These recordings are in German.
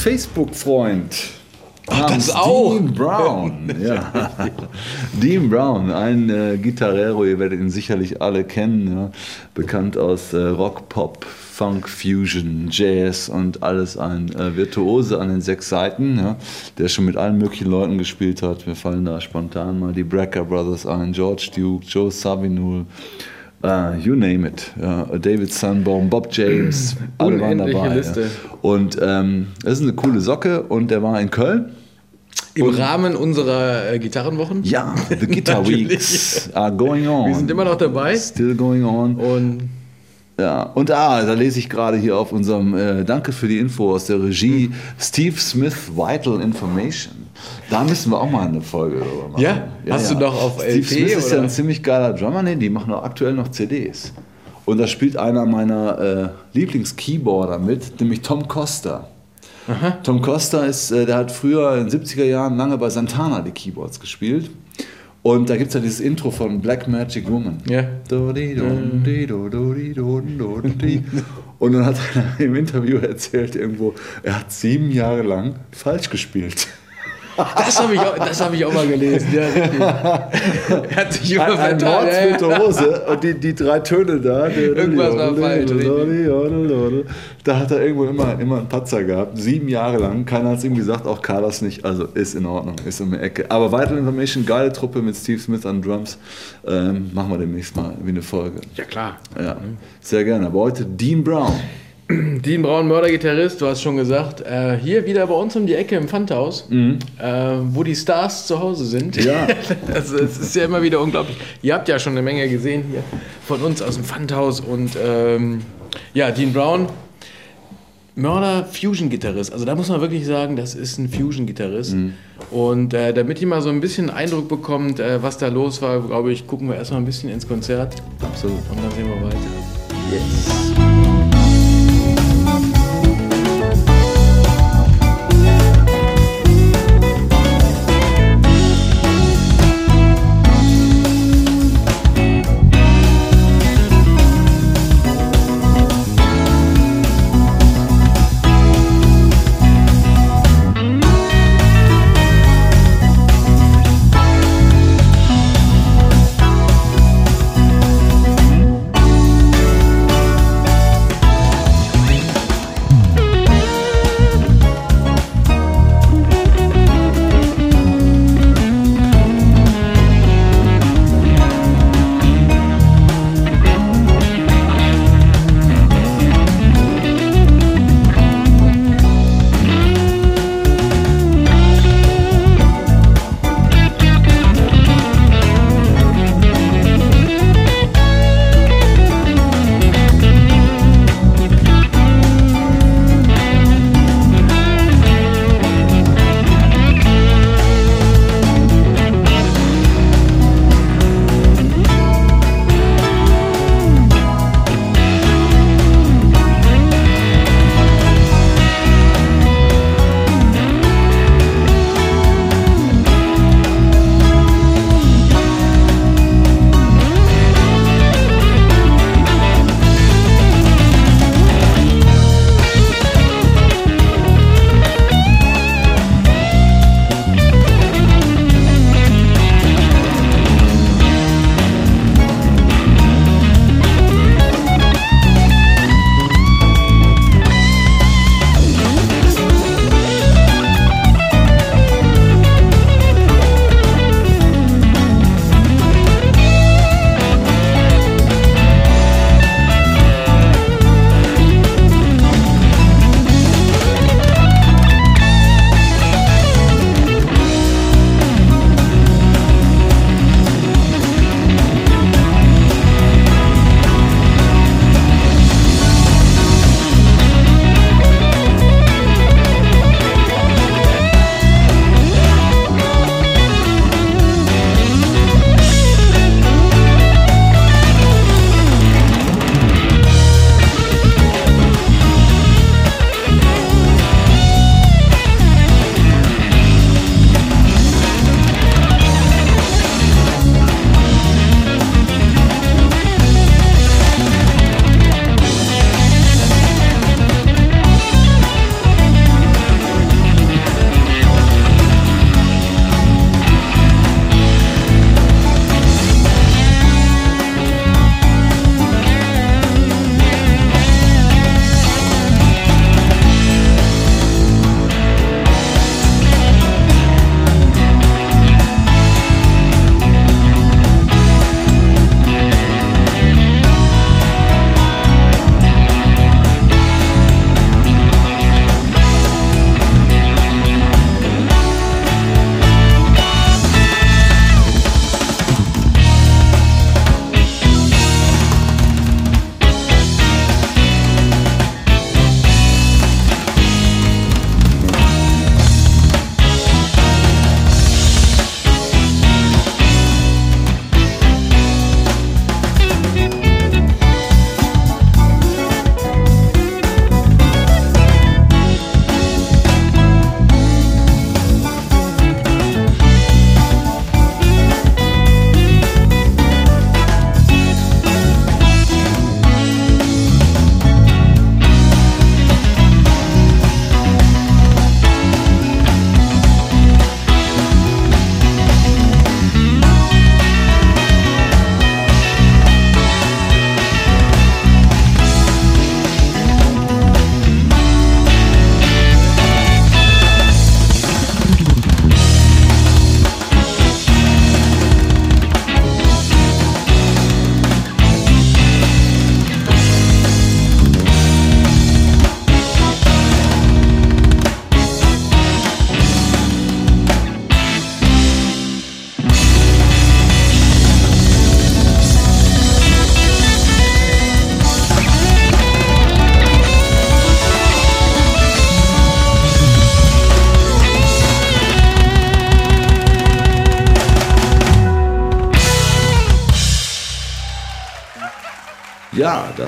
Facebook-Freund. Ach, das auch. Dean Brown. ja. Dean Brown, ein äh, Gitarrero, ihr werdet ihn sicherlich alle kennen. Ja. Bekannt aus äh, Rock, Pop, Funk, Fusion, Jazz und alles ein äh, Virtuose an den sechs Seiten, ja, der schon mit allen möglichen Leuten gespielt hat. Wir fallen da spontan mal die Brecker Brothers ein, George Duke, Joe Zawinul. Uh, you name it. Uh, David Sunbaum, Bob James, alle waren dabei. Liste. Ja. Und ähm, das ist eine coole Socke und der war in Köln. Im und Rahmen unserer äh, Gitarrenwochen? Ja, the Guitar Weeks are going on. Wir sind immer noch dabei. Still going on. Und ja, und ah, da lese ich gerade hier auf unserem, äh, danke für die Info aus der Regie, Steve Smith Vital Information. Da müssen wir auch mal eine Folge drüber machen. Ja? ja Hast ja. du noch auf LP? Steve Smith ist ja ein ziemlich geiler Drummer, nee, die machen auch aktuell noch CDs. Und da spielt einer meiner äh, Lieblings-Keyboarder mit, nämlich Tom Costa. Aha. Tom Costa ist, äh, der hat früher in den 70er Jahren lange bei Santana die Keyboards gespielt. Und da gibt es ja dieses Intro von Black Magic Woman. Ja. Und dann hat er im Interview erzählt irgendwo, er hat sieben Jahre lang falsch gespielt. Das habe ich, auch, hab ich auch mal gelesen. Ja, er hat sich immer ein, ein Virtuose und die, die drei Töne da. Irgendwas war falsch. Da hat er irgendwo immer, immer einen Patzer gehabt. Sieben Jahre lang. Keiner hat es ihm gesagt, auch Carlos nicht. Also ist in Ordnung, ist um die Ecke. Aber Vital Information, geile Truppe mit Steve Smith an Drums. Ähm, machen wir demnächst mal wie eine Folge. Ja, klar. Ja, sehr gerne. Aber heute Dean Brown. Dean Braun, Mördergitarrist, du hast schon gesagt, äh, hier wieder bei uns um die Ecke im Pfandhaus, mhm. äh, wo die Stars zu Hause sind. Ja. das, das, ist ja immer wieder unglaublich. Ihr habt ja schon eine Menge gesehen hier von uns aus dem Pfandhaus und ähm, ja, Dean Brown, Mörder Fusion-Gitarrist. Also da muss man wirklich sagen, das ist ein Fusion-Gitarrist. Mhm. Und äh, damit ihr mal so ein bisschen Eindruck bekommt, äh, was da los war, glaube ich, gucken wir erstmal ein bisschen ins Konzert. Absolut. Und dann sehen wir weiter. Yes.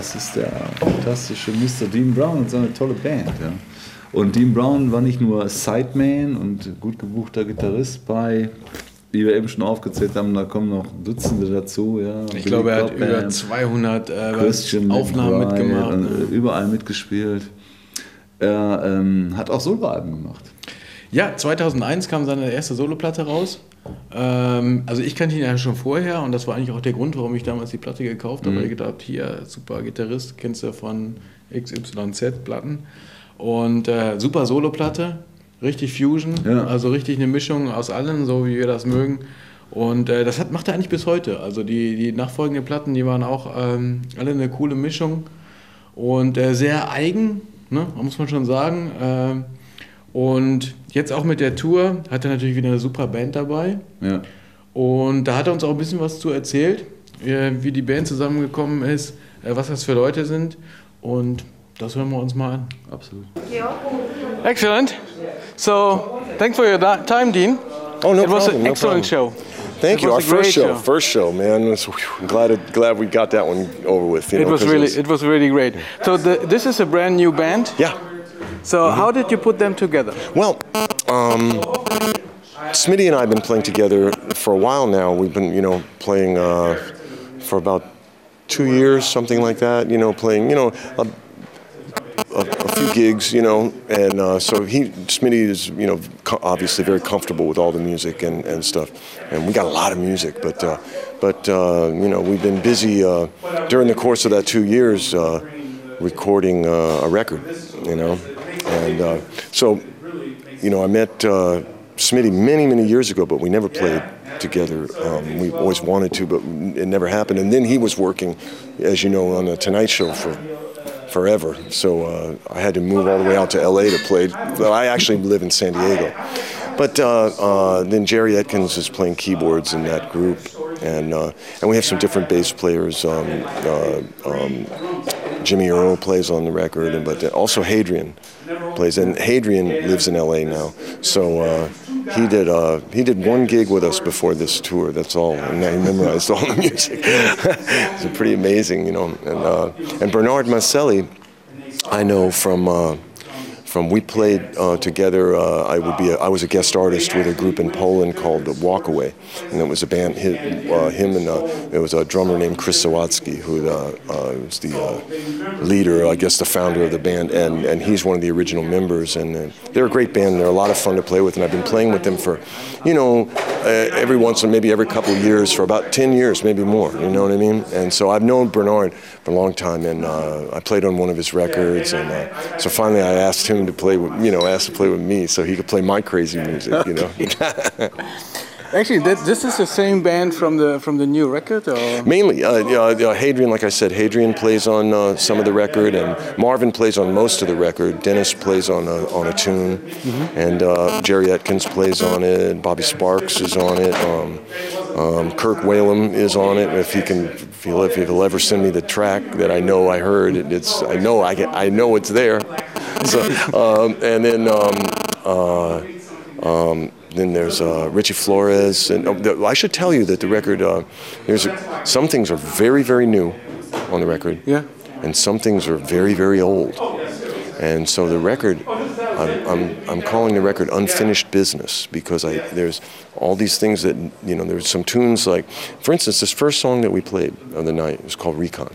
Das ist der fantastische Mr. Dean Brown und seine tolle Band. Ja. Und Dean Brown war nicht nur Sideman und gut gebuchter Gitarrist bei, wie wir eben schon aufgezählt haben, da kommen noch Dutzende dazu. Ja. Ich Billy glaube, er hat über 200 äh, Aufnahmen McBride mitgemacht. ne? Überall mitgespielt. Er ähm, hat auch Soloalben gemacht. Ja, 2001 kam seine erste Soloplatte raus. Ähm, also ich kannte ihn ja schon vorher und das war eigentlich auch der Grund, warum ich damals die Platte gekauft habe. Weil ich gedacht, hier, super Gitarrist, kennst du von XYZ-Platten. Und äh, super Soloplatte, richtig Fusion, Ja. also richtig eine Mischung aus allen, so wie wir das mögen. Und äh, das hat, macht er eigentlich bis heute. Also die, die nachfolgenden Platten, die waren auch ähm, alle eine coole Mischung und äh, sehr eigen, ne, muss man schon sagen. Ähm, und jetzt auch mit der Tour hat er natürlich wieder eine super Band dabei. Ja. Und da hat er uns auch ein bisschen was zu erzählt, äh, wie die Band zusammengekommen ist, äh, was das für Leute sind. Und das hören wir uns mal an. Absolut. Excellent. So, thanks for your time, Dean. Oh, no It was problem, an no excellent problem. show. Thank It you. Our was a great first show, show. first show, man. It was- whew, I'm glad glad we got that one over with. You It know, was really, was- it was really great. So the, this is a brand new band. yeah. So how did you put them together? Well, um, Smitty and I have been playing together for a while now. We've been, you know, playing uh, for about two years, something like that. You know, playing, you know, a, a, a few gigs, you know, and uh, so he, Smitty is, you know, obviously very comfortable with all the music and, and stuff, and we got a lot of music, but, uh, but uh, you know, we've been busy uh, during the course of that two years uh, recording uh, a record, you know, and uh, so, you know, I met uh, Smitty many, many years ago, but we never played together. Um, we always wanted to, but it never happened. And then he was working, as you know, on the Tonight Show for forever. So uh, I had to move all the way out to LA to play. Well, I actually live in San Diego. But uh, uh, then Jerry Atkins is playing keyboards in that group, and uh, and we have some different bass players. Um, uh, um, Jimmy Earl plays on the record, but also Hadrian plays, and Hadrian lives in LA now. So uh, he did uh, he did one gig with us before this tour. That's all, and I memorized all the music. it's pretty amazing, you know. And uh, and Bernard Maselli, I know from. From we played uh, together. Uh, I would be a, I was a guest artist with a group in Poland called the Walkaway, and it was a band. Him, uh, him and uh, there was a drummer named Chris Sawatsky who uh, uh, was the uh, leader, I guess the founder of the band, and, and he's one of the original members. And they're a great band. They're a lot of fun to play with, and I've been playing with them for, you know, every once in maybe every couple of years for about ten years, maybe more. You know what I mean? And so I've known Bernard for a long time, and I played on one of his records, and so finally I asked him to play with, you know, asked to play with me so he could play my crazy music, you know. Actually, that, this is the same band from the from the new record, or Mainly, uh, uh, Hadrian, like I said, Hadrian plays on uh, some of the record, and Marvin plays on most of the record. Dennis plays on a, on a tune, and uh, Jerry Atkins plays on it. Bobby Sparks is on it. Um, um, Kirk Whalum is on it. If he can, if he'll, if he'll ever send me the track that I know I heard, it, it's I know I get, I know it's there. So, um, and then. Um, uh, um, then there's uh, Richie Flores, and oh, the, I should tell you that the record. Uh, there's some things are very, very new on the record, Yeah. and some things are very, very old. And so the record, I'm, I'm, I'm calling the record unfinished business because I there's all these things that you know. There's some tunes like, for instance, this first song that we played of the night was called Recon,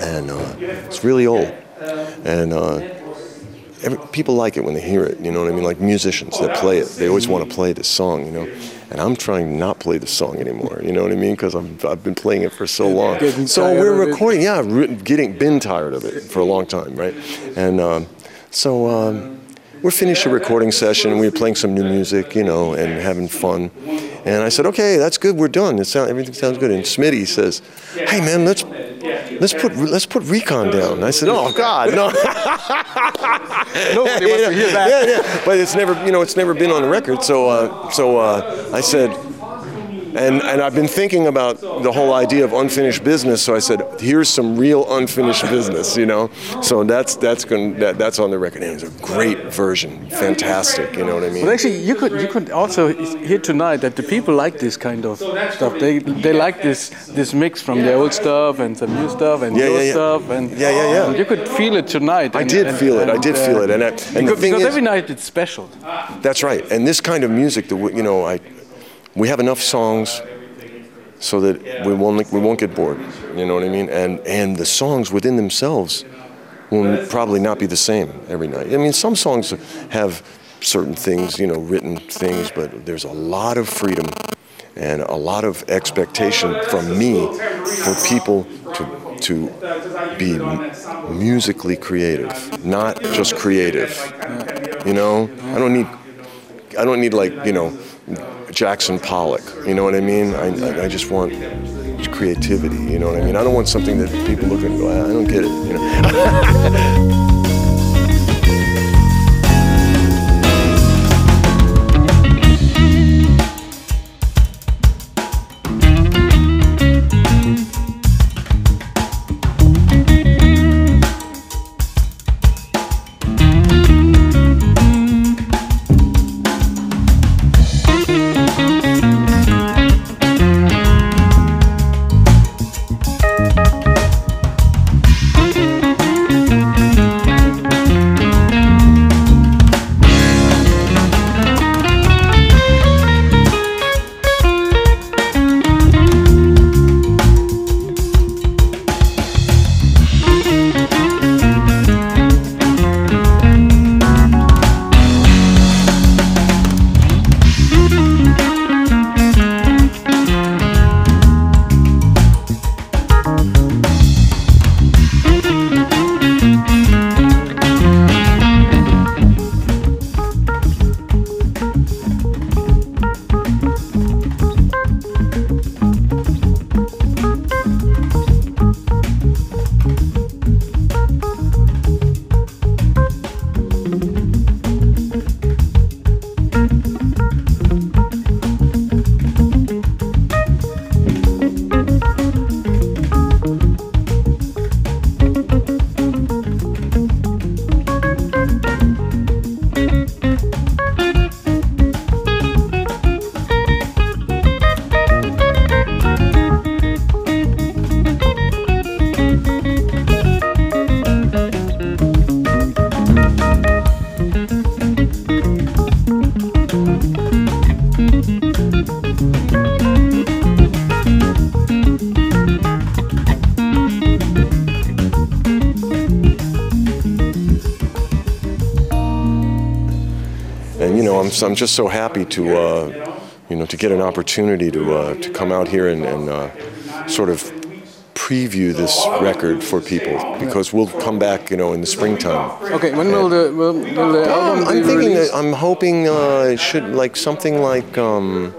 and uh, it's really old, and. Every, people like it when they hear it. You know what I mean? Like musicians that play it, they always want to play this song. You know, and I'm trying not to not play the song anymore. You know what I mean? Because I've been playing it for so long. Getting So we're recording. Yeah, getting been tired of it for a long time, right? And um, so. Um, we're finished a recording session. We were playing some new music, you know, and having fun. And I said, "Okay, that's good. We're done. It sound, everything sounds good." And Smitty says, "Hey, man, let's let's put let's put Recon down." I said, "Oh God, no." Nobody wants to hear that. Yeah, yeah. But it's never, you know, it's never been on the record. So, uh, so uh, I said, And, and I've been thinking about the whole idea of unfinished business, so I said, here's some real unfinished business, you know? So that's that's going that, that's on the record. And it's a great version, fantastic, you know what I mean? But actually, you could you could also hear tonight that the people like this kind of stuff. They they like this this mix from the old stuff and some new stuff and Yeah, your yeah, yeah. stuff and Yeah, yeah, yeah. and you could feel it tonight. I did and- feel it. I did uh, feel it. And, I, and the because, thing because is, every night it's special. That's right. And this kind of music, that we, you know, I, we have enough songs so that we won't we won't get bored. You know what I mean? And and the songs within themselves will probably not be the same every night. I mean, some songs have certain things, you know, written things, but there's a lot of freedom and a lot of expectation from me for people to to be musically creative, not just creative. You know, I don't need I don't need like you know Jackson Pollock. You know what I mean? I, I, just want creativity. You know what I mean? I don't want something that people look at and go, "Ah, I don't get it. You know? know, I'm, just so happy to, uh, you know, to get an opportunity to uh, to come out here and, and uh, sort of preview this record for people because we'll come back, you know, in the springtime. Okay, when will the will, will the album Um, I'm thinking that I'm hoping uh, it should like something like um,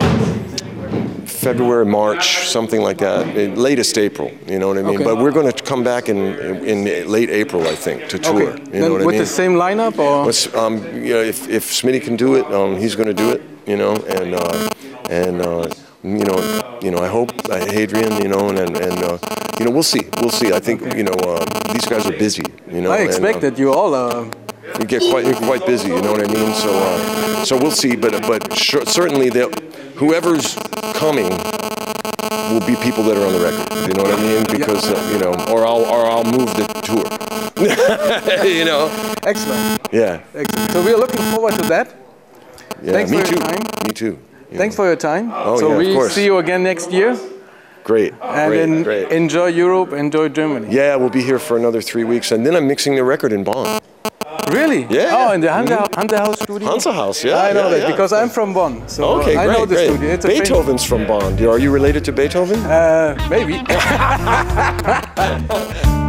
February, March, something like that. eh, Latest April, you know what I mean. Okay. But we're going to come back in in late April, I think, to tour. Okay. You Then know what I mean? with the same lineup or um, you know, if, if Smitty can do it, um, he's going to do it, you know, and uh, and uh, you know, you know, I hope uh, Hadrian, you know, and and, and uh, you know, we'll see, we'll see. I think you know, uh, these guys are busy, you know. I expect uh, that you all are. you get quite you're quite busy. You know what I mean? So uh, so we'll see. But but sure, certainly that whoever's coming will be people that are on the record. You know what I mean? Because uh, you know, or I'll or I'll move the tour. you know? Excellent. Yeah. Excellent. So we are looking forward to that. Yeah. Thanks me for your too. time. Me too. you Thanks know. for your time. Oh, so yeah, of we course. see you again next year. Great. And great. then great. enjoy Europe, enjoy Germany. yeah, we'll be here for another three weeks, and then I'm mixing the record in Bonn. Really? Yeah. Oh, in the Hansa, Hansa House studio? Hansa House, yeah, I know yeah, that yeah. because I'm from Bonn. So Okay, I great, know the great. studio. It's Beethoven's from Bonn. Are you related to Beethoven? Uh, maybe.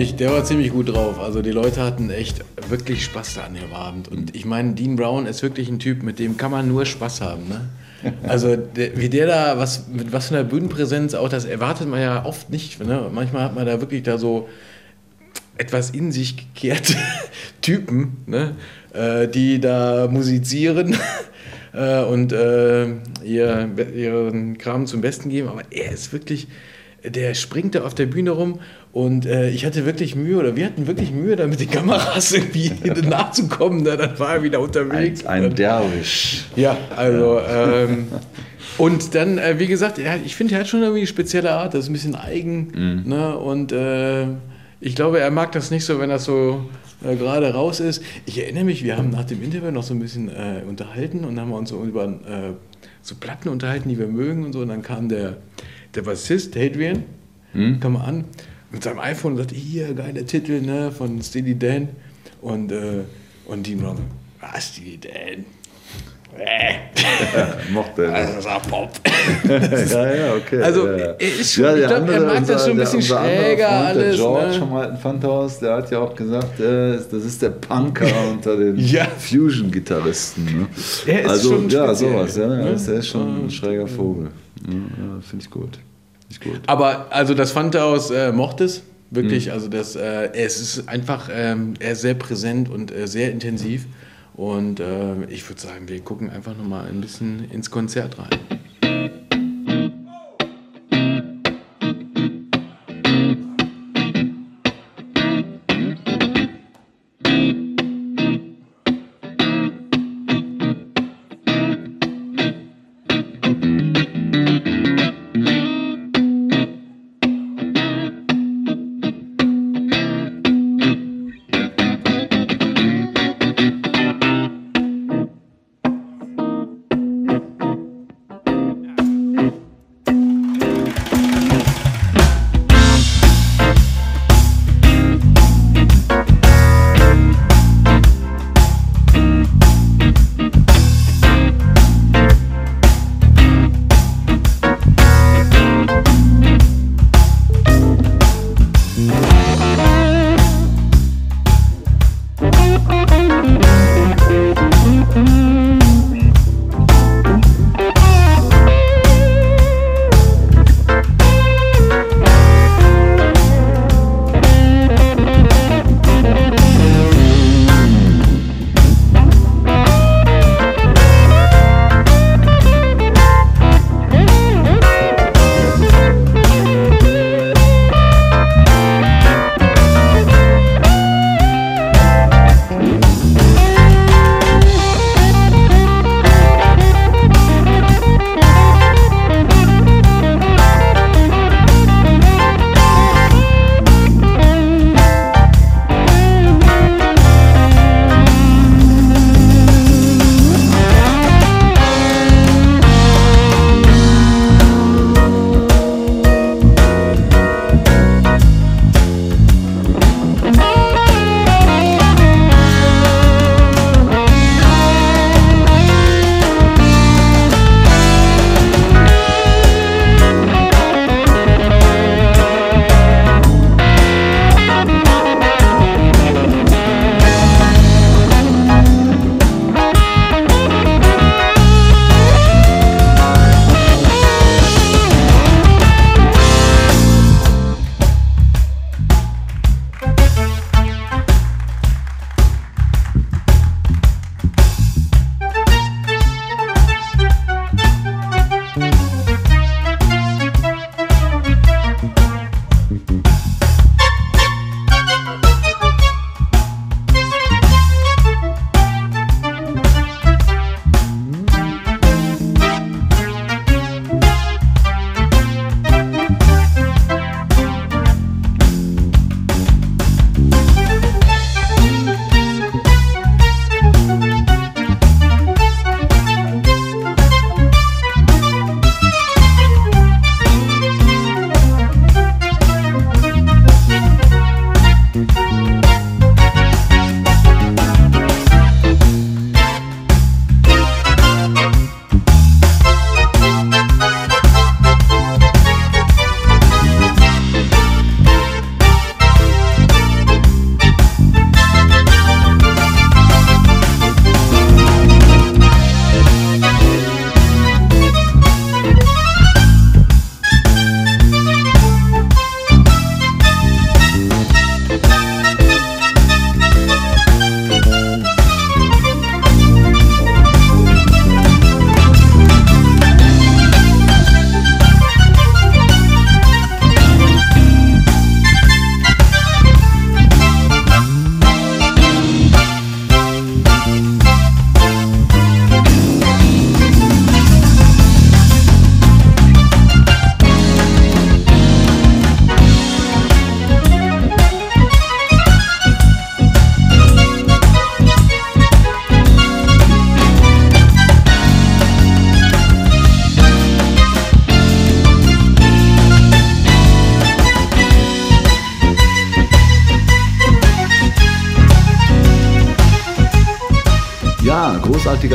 ziemlich, der war ziemlich gut drauf. Also die Leute hatten echt wirklich Spaß da an dem Abend. Und ich meine, Dean Brown ist wirklich ein Typ, mit dem kann man nur Spaß haben. Ne? Also der, wie der da, was, mit was für einer Bühnenpräsenz auch, das erwartet man ja oft nicht. Ne? Manchmal hat man da wirklich da so etwas in sich gekehrte Typen, ne? äh, die da musizieren äh, und äh, ihr, ihren Kram zum Besten geben. Aber er ist wirklich, der springt da auf der Bühne rum und äh, ich hatte wirklich Mühe, oder wir hatten wirklich Mühe, da mit den Kameras irgendwie nachzukommen. Ne? Dann war er wieder unterwegs. Ein, ein Derwisch. Ja, also. Ähm, und dann, äh, wie gesagt, er, ich finde, er hat schon irgendwie eine spezielle Art, das ist ein bisschen eigen. Ne? Und äh, ich glaube, er mag das nicht so, wenn das so äh, gerade raus ist. Ich erinnere mich, wir haben nach dem Interview noch so ein bisschen äh, unterhalten und haben uns so über äh, so Platten unterhalten, die wir mögen und so. Und dann kam der, der Bassist, Hadrian, kam an mit seinem iPhone und sagte, hier, geiler Titel ne, von Steely Dan. Und, äh, und die Brown, was, Steely Dan? Äh. Mochte er. Also, das war Pop. ja, ja, okay. Also, ja, ja. er schon- Ja, ich der glaub, er mag das so ein unser- bisschen unser schräger Freund, alles, Der George ne? vom alten Pfandhaus, der hat ja auch gesagt, äh, das ist der Punker unter den Ja. Fusion-Gitarristen. Ne? Er ist also, schon ja, speziell, sowas. Ja, ne? ja, der ist schon ein schräger Vogel. Ja, ja, Finde ich gut. Ich gut. Aber also das Fanthaus äh, mochte es wirklich. Mhm. Also das, äh, es ist einfach, ähm, er ist sehr präsent und äh, sehr intensiv. Und äh, ich würde sagen, wir gucken einfach noch mal ein bisschen ins Konzert rein.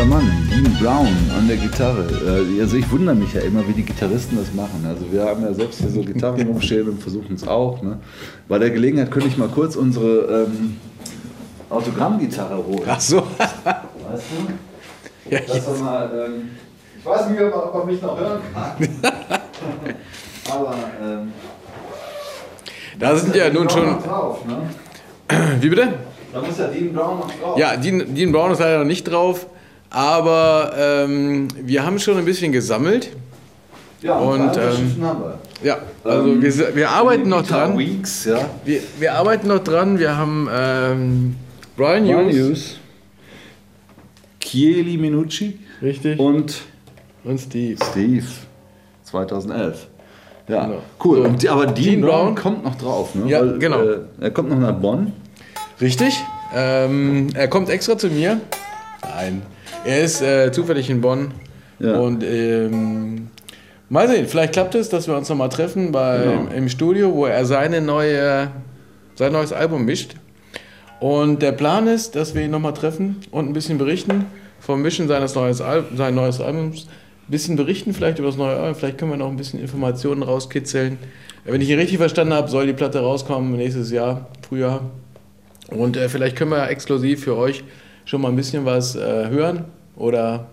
Großartiger Mann, Dean Brown an der Gitarre. Äh, Also ich wundere mich ja immer, wie die Gitarristen das machen. Also wir haben ja selbst hier so Gitarren rumstehen und versuchen es auch. Ne? Bei der Gelegenheit könnte ich mal kurz unsere ähm, Autogrammgitarre holen. Ach so. Weißt du? Ja, wir mal, ähm, ich weiß nicht, ob man mich noch hören kann. Aber ähm, da sind ja nun schon. drauf, ne? Wie bitte? Da muss ja Dean Brown noch drauf. Ja, Dean, Dean Brown ist leider noch nicht drauf. Aber ähm, wir haben schon ein bisschen gesammelt. ja und, ähm, haben wir. Ja, also Ähm, wir, wir arbeiten noch dran. Weeks, ja. Wir, wir arbeiten noch dran. Wir haben ähm, Brian Hughes. Chieli Minucci Richtig. und Und Steve. Steve 2011. Ja, Genau. cool. So, die- aber Dean, Dean Brown, Brown kommt noch drauf, ne? Ja, genau. Äh, er kommt noch nach Bonn. Richtig. Ähm, er kommt extra zu mir. Nein. Er ist äh, zufällig in Bonn. Ja. Und ähm, mal sehen, vielleicht klappt es, dass wir uns nochmal treffen bei, Genau. im Studio, wo er seine neue, sein neues Album mischt. Und der Plan ist, dass wir ihn nochmal treffen und ein bisschen berichten vom Mischen seines neues Al sein neues Albums. Ein bisschen berichten vielleicht über das neue Album. Vielleicht können wir noch ein bisschen Informationen rauskitzeln. Wenn ich ihn richtig verstanden habe, soll die Platte rauskommen nächstes Jahr, Frühjahr. Und äh, vielleicht können wir exklusiv für euch schon mal ein bisschen was äh, hören oder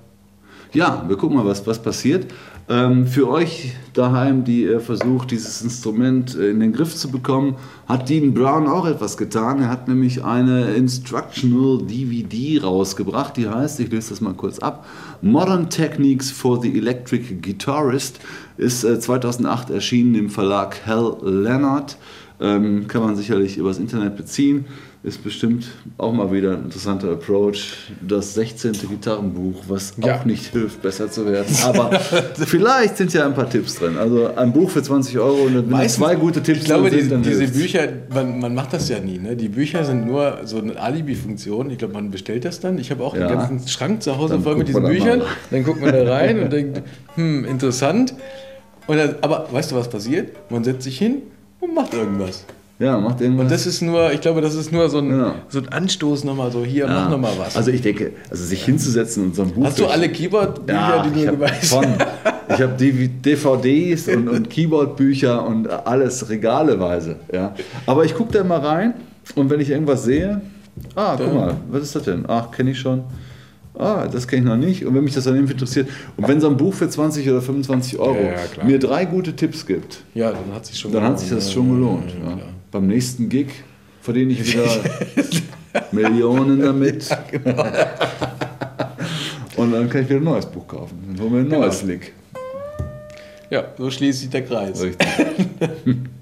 Ja, wir gucken mal, was, was passiert. Ähm, für euch daheim, die ihr versucht, dieses Instrument äh, in den Griff zu bekommen, hat Dean Brown auch etwas getan. Er hat nämlich eine Instructional DVD rausgebracht, die heißt, ich lese das mal kurz ab, Modern Techniques for the Electric Guitarist, ist äh, 2008 erschienen im Verlag Hal Leonard. Ähm, kann man sicherlich übers Internet beziehen. Ist bestimmt auch mal wieder ein interessanter Approach. Das 16. Gitarrenbuch, was Ja. auch nicht hilft, besser zu werden. Aber vielleicht sind ja ein paar Tipps drin. Also ein Buch für 20 Euro und wenn zwei gute Tipps Ich glaube, sind, dann diese hilft's. Bücher, man, man macht das ja nie. Ne? Die Bücher sind nur so eine Alibi-Funktion. Ich glaube, man bestellt das dann. Ich habe auch Ja. einen ganzen Schrank zu Hause Dann voll mit diesen Büchern. mal. Dann guckt man da rein und denkt, hm, interessant. Und dann, aber weißt du, was passiert? Man setzt sich hin und macht irgendwas. Ja, macht irgendwas. Und das ist nur, ich glaube, das ist nur so ein, Ja. so ein Anstoß nochmal so, hier, ja. mach nochmal was. Also ich denke, also sich hinzusetzen und so ein Buch. Hast du alle Keyboard-Bücher, Ja, die du weißt? Ich habe DVDs und, und Keyboardbücher und alles regaleweise. Ja. Aber ich gucke da mal rein und wenn ich irgendwas sehe, ah, guck mal, was ist das denn? Ach, kenne ich schon. Ah, das kenne ich noch nicht. Und wenn mich das dann interessiert. Und wenn so ein Buch für 20 oder 25 Euro mir drei gute Tipps gibt, Ja, dann hat sich schon dann hat sich das schon gelohnt. Ja, Ja. ja. Beim nächsten Gig verdiene ich wieder Millionen damit. genau. Und dann kann ich wieder ein neues Buch kaufen. Dann holen wir ein Genau. neues Lick. Ja, so schließt sich der Kreis. Richtig.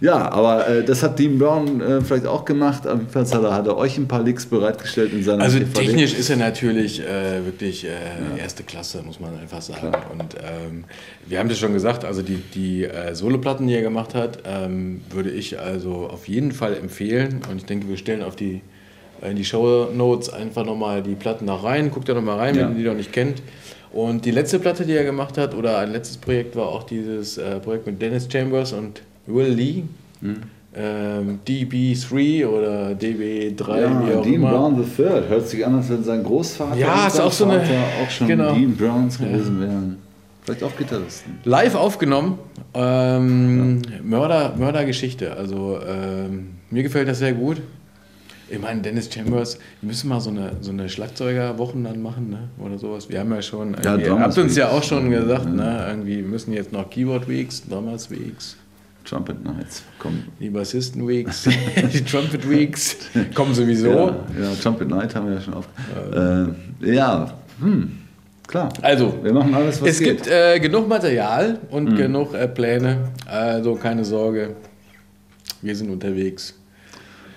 ja, aber äh, das hat Dean Brown äh, vielleicht auch gemacht. Jedenfalls hat er, hat er euch ein paar Licks bereitgestellt in seiner Also DVD. technisch ist er natürlich äh, wirklich äh, erste Klasse, muss man einfach sagen. Und ähm, wir haben das schon gesagt, also die, die äh, Soloplatten, die er gemacht hat, ähm, würde ich also auf jeden Fall empfehlen. Und ich denke, wir stellen auf die, äh, in die Show Notes einfach nochmal die Platten nach rein. Guckt da nochmal rein, Ja. wenn ihr die noch nicht kennt. Und die letzte Platte, die er gemacht hat, oder ein letztes Projekt, war auch dieses äh, Projekt mit Dennis Chambers und Will Lee. Mhm. Ähm, DB3 oder DB3, ja, wie auch Dean immer. Brown Third. Hört sich an, als wenn sein Großvater Ja, ist auch so eine- auch schon genau. Dean Browns gewesen wären. Vielleicht auch Gitarristen. Live aufgenommen. Ähm, Mörder, Mördergeschichte. Also ähm, mir gefällt das sehr gut. Ich meine, Dennis Chambers, wir müssen mal so eine, so eine Schlagzeugerwochen dann machen, ne? Oder sowas. Wir haben ja schon, Ja, ihr habt uns ja auch schon gesagt, ne? Irgendwie wir müssen jetzt noch Keyboard Weeks, Drummers Weeks, Trumpet Nights. Komm. die Bassisten Weeks, die Trumpet Weeks, kommen sowieso. Ja, ja, Trumpet Night haben wir ja schon auf. Äh, ja, hm, klar. Also, Wir machen alles, was es geht. gibt äh, genug Material und Mhm. genug äh, Pläne. Also keine Sorge, wir sind unterwegs.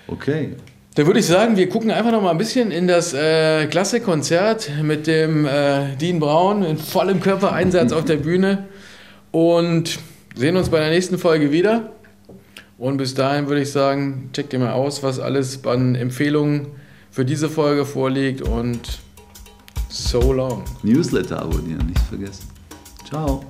Okay. Dann würde ich sagen, wir gucken einfach noch mal ein bisschen in das äh, klasse Konzert mit dem äh, Dean Braun in vollem Körpereinsatz auf der Bühne und sehen uns bei der nächsten Folge wieder. Und bis dahin würde ich sagen, checkt ihr mal aus, was alles an Empfehlungen für diese Folge vorliegt und so long. Newsletter abonnieren, nicht vergessen. Ciao.